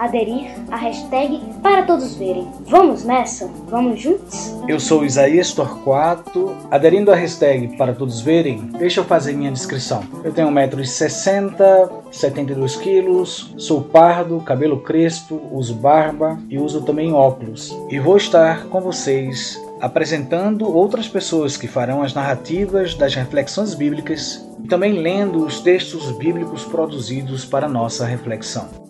aderir à hashtag para todos verem. Vamos nessa? Vamos juntos? Eu sou Isaías Torquato. Aderindo à hashtag para todos verem, deixa eu fazer minha descrição. Eu tenho 1,60m, 72 quilos, sou pardo, cabelo crespo, uso barba e uso também óculos. E vou estar com vocês apresentando outras pessoas que farão as narrativas das reflexões bíblicas e também lendo os textos bíblicos produzidos para nossa reflexão.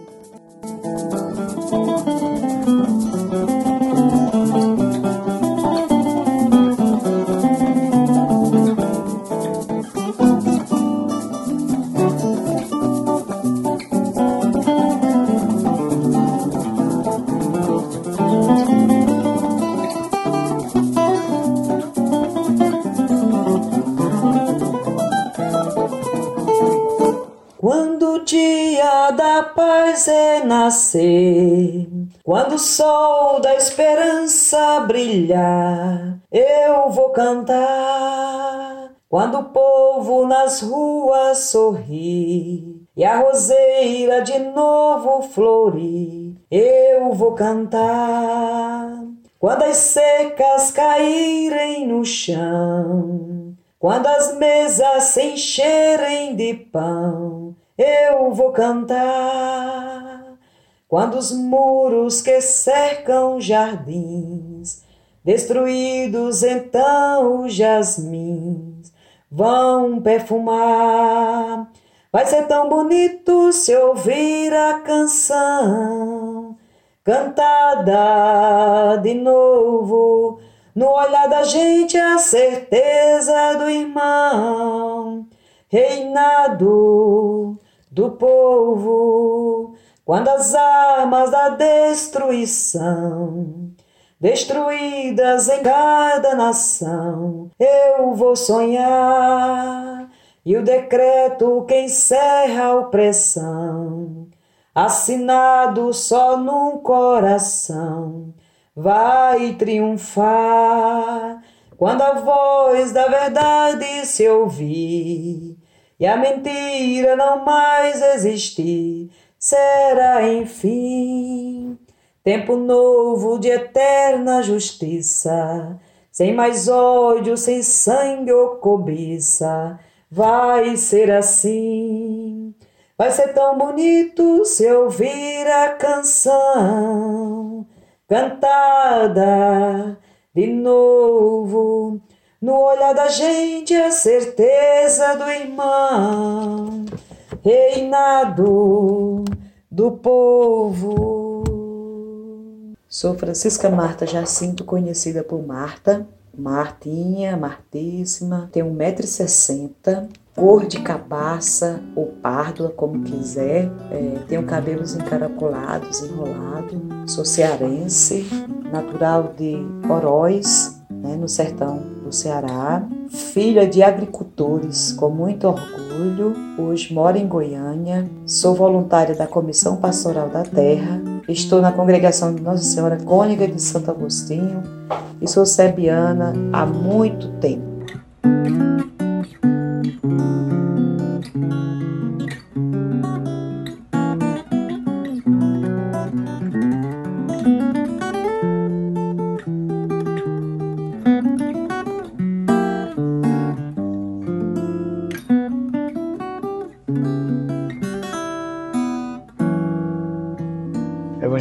Dia da paz renascer, quando o sol da esperança brilhar, eu vou cantar. Quando o povo nas ruas sorrir e a roseira de novo florir, eu vou cantar. Quando as secas caírem no chão, quando as mesas se encherem de pão, eu vou cantar. Quando os muros que cercam jardins, destruídos então os jasmins, vão perfumar. Vai ser tão bonito se ouvir a canção cantada de novo no olhar da gente a certeza do irmão, reinado do povo, quando as armas da destruição, destruídas em cada nação, eu vou sonhar, e o decreto que encerra a opressão, assinado só num coração, vai triunfar quando a voz da verdade se ouvir e a mentira não mais existir. Será enfim tempo novo de eterna justiça, sem mais ódio, sem sangue ou cobiça. Vai ser assim. Vai ser tão bonito se ouvir a canção cantada de novo. No olhar da gente a certeza do irmão, reinado do povo. Sou Francisca Marta Jacinto, conhecida por Marta. Martinha, Martíssima, tenho 1,60m, cor de cabaça ou pardo, como quiser. É, tenho cabelos encaracolados, enrolado. Sou cearense, natural de Oroz, né, no sertão do Ceará. Filha de agricultores, com muito orgulho. Hoje moro em Goiânia. Sou voluntária da Comissão Pastoral da Terra. Estou na congregação de Nossa Senhora Cônica de Santo Agostinho e sou sebiana há muito tempo.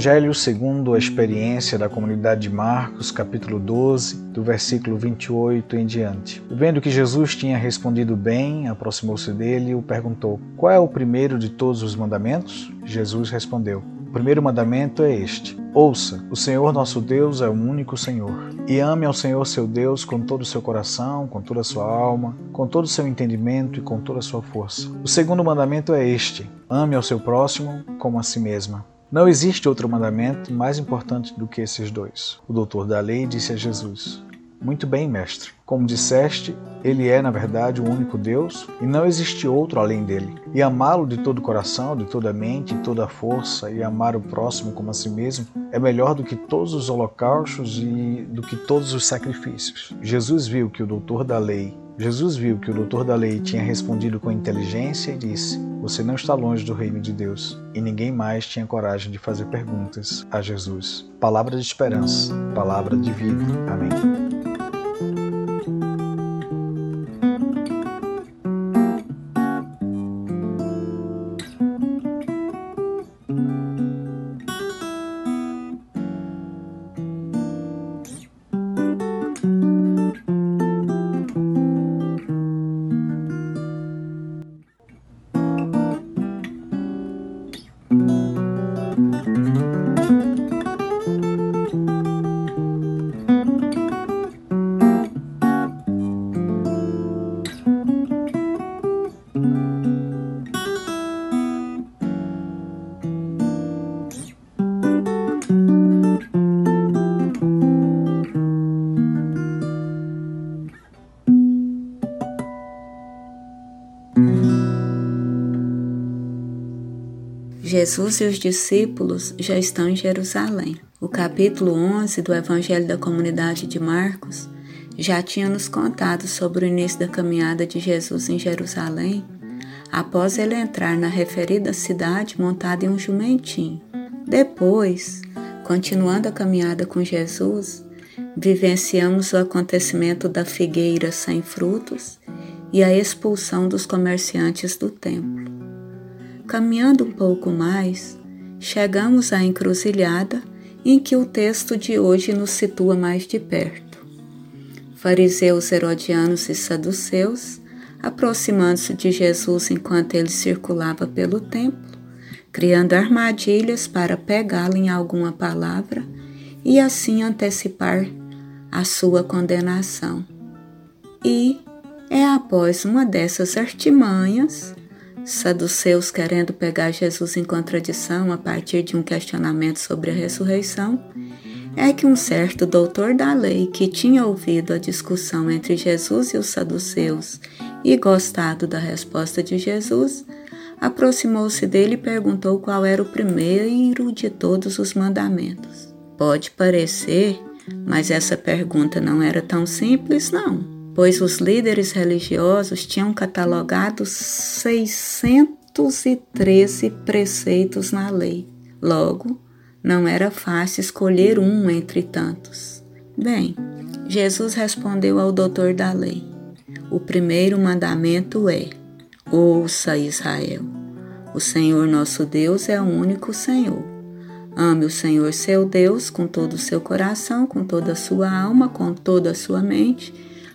Evangelho segundo a experiência da comunidade de Marcos, capítulo 12, do versículo 28 em diante. Vendo que Jesus tinha respondido bem, aproximou-se dele e o perguntou: Qual é o primeiro de todos os mandamentos? Jesus respondeu: o primeiro mandamento é este: Ouça, o Senhor nosso Deus é o único Senhor. E ame ao Senhor seu Deus com todo o seu coração, com toda a sua alma, com todo o seu entendimento e com toda a sua força. O segundo mandamento é este: Ame ao seu próximo como a si mesma. Não existe outro mandamento mais importante do que esses dois. O doutor da lei disse a Jesus: muito bem, mestre. Como disseste, ele é, na verdade, o único Deus e não existe outro além dele. E amá-lo de todo o coração, de toda a mente, de toda a força e amar o próximo como a si mesmo é melhor do que todos os holocaustos e do que todos os sacrifícios. Jesus viu que o doutor da lei Jesus viu que o doutor da lei tinha respondido com inteligência e disse: Você não está longe do reino de Deus. E ninguém mais tinha coragem de fazer perguntas a Jesus. Palavra de esperança, palavra de vida. Amém. Jesus e os discípulos já estão em Jerusalém. O capítulo 11 do Evangelho da Comunidade de Marcos já tinha nos contado sobre o início da caminhada de Jesus em Jerusalém, após ele entrar na referida cidade montado em um jumentinho. Depois, continuando a caminhada com Jesus, vivenciamos o acontecimento da figueira sem frutos e a expulsão dos comerciantes do templo. Caminhando um pouco mais, chegamos à encruzilhada em que o texto de hoje nos situa mais de perto. Fariseus, herodianos e saduceus, aproximando-se de Jesus enquanto ele circulava pelo templo, criando armadilhas para pegá-lo em alguma palavra e assim antecipar a sua condenação. E é após uma dessas artimanhas saduceus querendo pegar Jesus em contradição a partir de um questionamento sobre a ressurreição, é que um certo doutor da lei que tinha ouvido a discussão entre Jesus e os saduceus e gostado da resposta de Jesus, aproximou-se dele e perguntou qual era o primeiro de todos os mandamentos. Pode parecer, mas essa pergunta não era tão simples, não pois os líderes religiosos tinham catalogado 613 preceitos na lei. Logo, não era fácil escolher um entre tantos. Bem, Jesus respondeu ao doutor da lei: O primeiro mandamento é: Ouça Israel. O Senhor nosso Deus é o único Senhor. Ame o Senhor seu Deus com todo o seu coração, com toda a sua alma, com toda a sua mente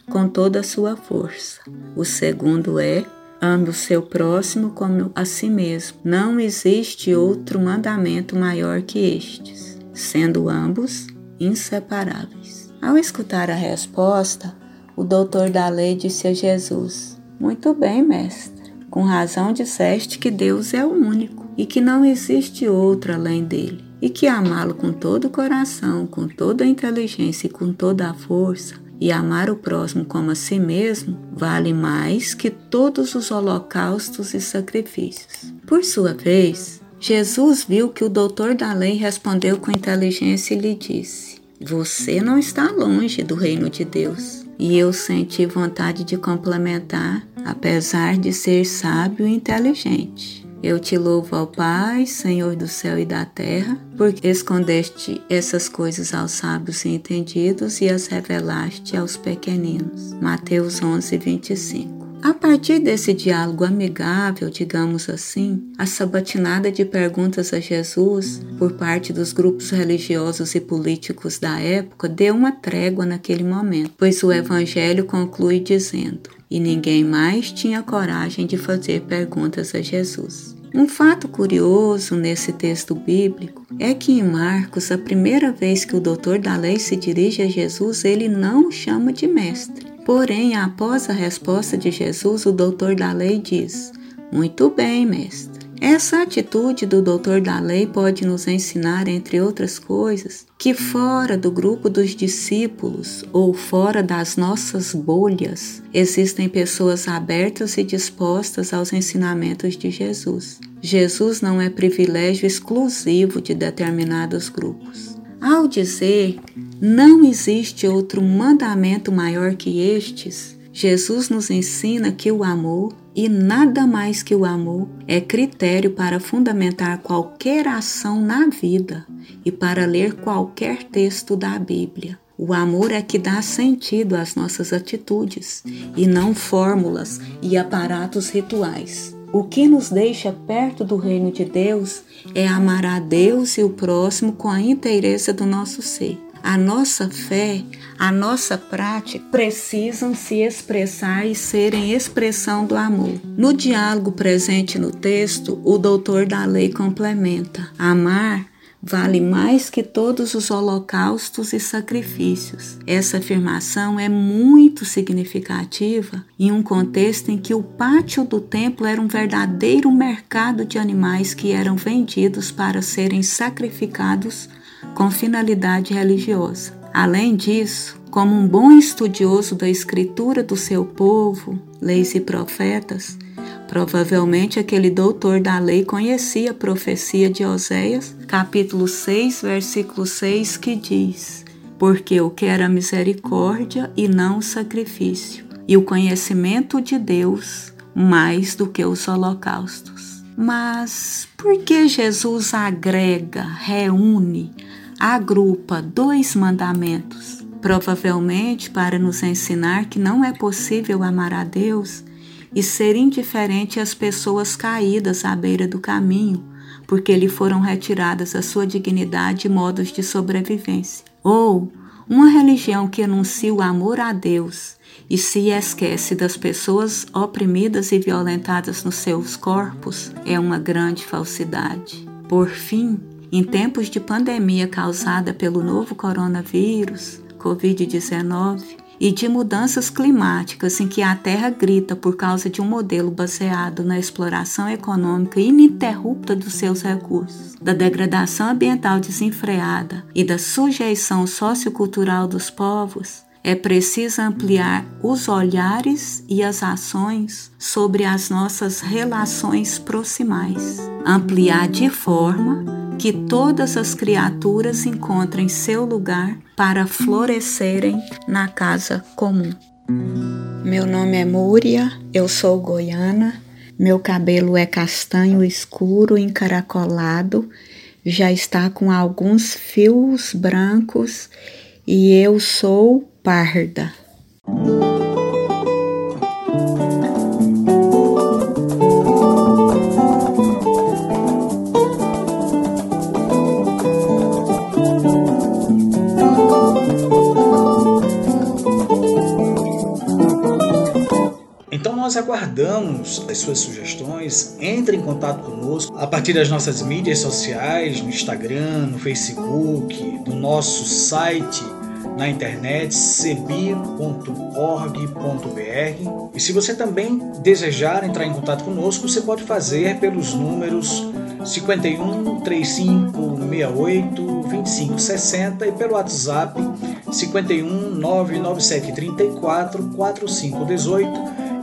com toda a sua força. O segundo é: ame o seu próximo como a si mesmo. Não existe outro mandamento maior que estes, sendo ambos inseparáveis. Ao escutar a resposta, o doutor da lei disse a Jesus: Muito bem, mestre. Com razão disseste que Deus é o único e que não existe outro além dele, e que amá-lo com todo o coração, com toda a inteligência e com toda a força e amar o próximo como a si mesmo vale mais que todos os holocaustos e sacrifícios. Por sua vez, Jesus viu que o doutor da lei respondeu com inteligência e lhe disse: Você não está longe do reino de Deus. E eu senti vontade de complementar, apesar de ser sábio e inteligente. Eu te louvo ao Pai, Senhor do céu e da terra, porque escondeste essas coisas aos sábios e entendidos e as revelaste aos pequeninos. Mateus 11, 25. A partir desse diálogo amigável, digamos assim, a sabatinada de perguntas a Jesus por parte dos grupos religiosos e políticos da época deu uma trégua naquele momento, pois o evangelho conclui dizendo: E ninguém mais tinha coragem de fazer perguntas a Jesus. Um fato curioso nesse texto bíblico é que em Marcos, a primeira vez que o doutor da lei se dirige a Jesus, ele não o chama de mestre Porém, após a resposta de Jesus, o doutor da lei diz: Muito bem, mestre. Essa atitude do doutor da lei pode nos ensinar, entre outras coisas, que fora do grupo dos discípulos ou fora das nossas bolhas existem pessoas abertas e dispostas aos ensinamentos de Jesus. Jesus não é privilégio exclusivo de determinados grupos. Ao dizer não existe outro mandamento maior que estes, Jesus nos ensina que o amor e nada mais que o amor é critério para fundamentar qualquer ação na vida e para ler qualquer texto da Bíblia. O amor é que dá sentido às nossas atitudes e não fórmulas e aparatos rituais. O que nos deixa perto do reino de Deus é amar a Deus e o próximo com a inteireza do nosso ser. A nossa fé, a nossa prática precisam se expressar e serem expressão do amor. No diálogo presente no texto, o doutor da lei complementa: amar vale mais que todos os holocaustos e sacrifícios. Essa afirmação é muito significativa em um contexto em que o pátio do templo era um verdadeiro mercado de animais que eram vendidos para serem sacrificados com finalidade religiosa. Além disso, como um bom estudioso da escritura do seu povo, leis e profetas, Provavelmente aquele doutor da lei conhecia a profecia de Oséias, capítulo 6, versículo 6, que diz: Porque eu quero a misericórdia e não o sacrifício, e o conhecimento de Deus mais do que os holocaustos. Mas por que Jesus agrega, reúne, agrupa dois mandamentos? Provavelmente para nos ensinar que não é possível amar a Deus e ser indiferente às pessoas caídas à beira do caminho, porque lhe foram retiradas a sua dignidade e modos de sobrevivência. Ou uma religião que anuncia o amor a Deus e se esquece das pessoas oprimidas e violentadas nos seus corpos é uma grande falsidade. Por fim, em tempos de pandemia causada pelo novo coronavírus, Covid-19, e de mudanças climáticas em que a Terra grita por causa de um modelo baseado na exploração econômica ininterrupta dos seus recursos, da degradação ambiental desenfreada e da sujeição sociocultural dos povos, é preciso ampliar os olhares e as ações sobre as nossas relações proximais. Ampliar de forma que todas as criaturas encontrem seu lugar para florescerem na casa comum. Meu nome é Múria, eu sou goiana, meu cabelo é castanho escuro encaracolado, já está com alguns fios brancos e eu sou parda. Nós aguardamos as suas sugestões. Entre em contato conosco a partir das nossas mídias sociais, no Instagram, no Facebook, no nosso site na internet cebi.org.br. E se você também desejar entrar em contato conosco, você pode fazer pelos números 51 35 68 25 60 e pelo WhatsApp 51 997 34 45 18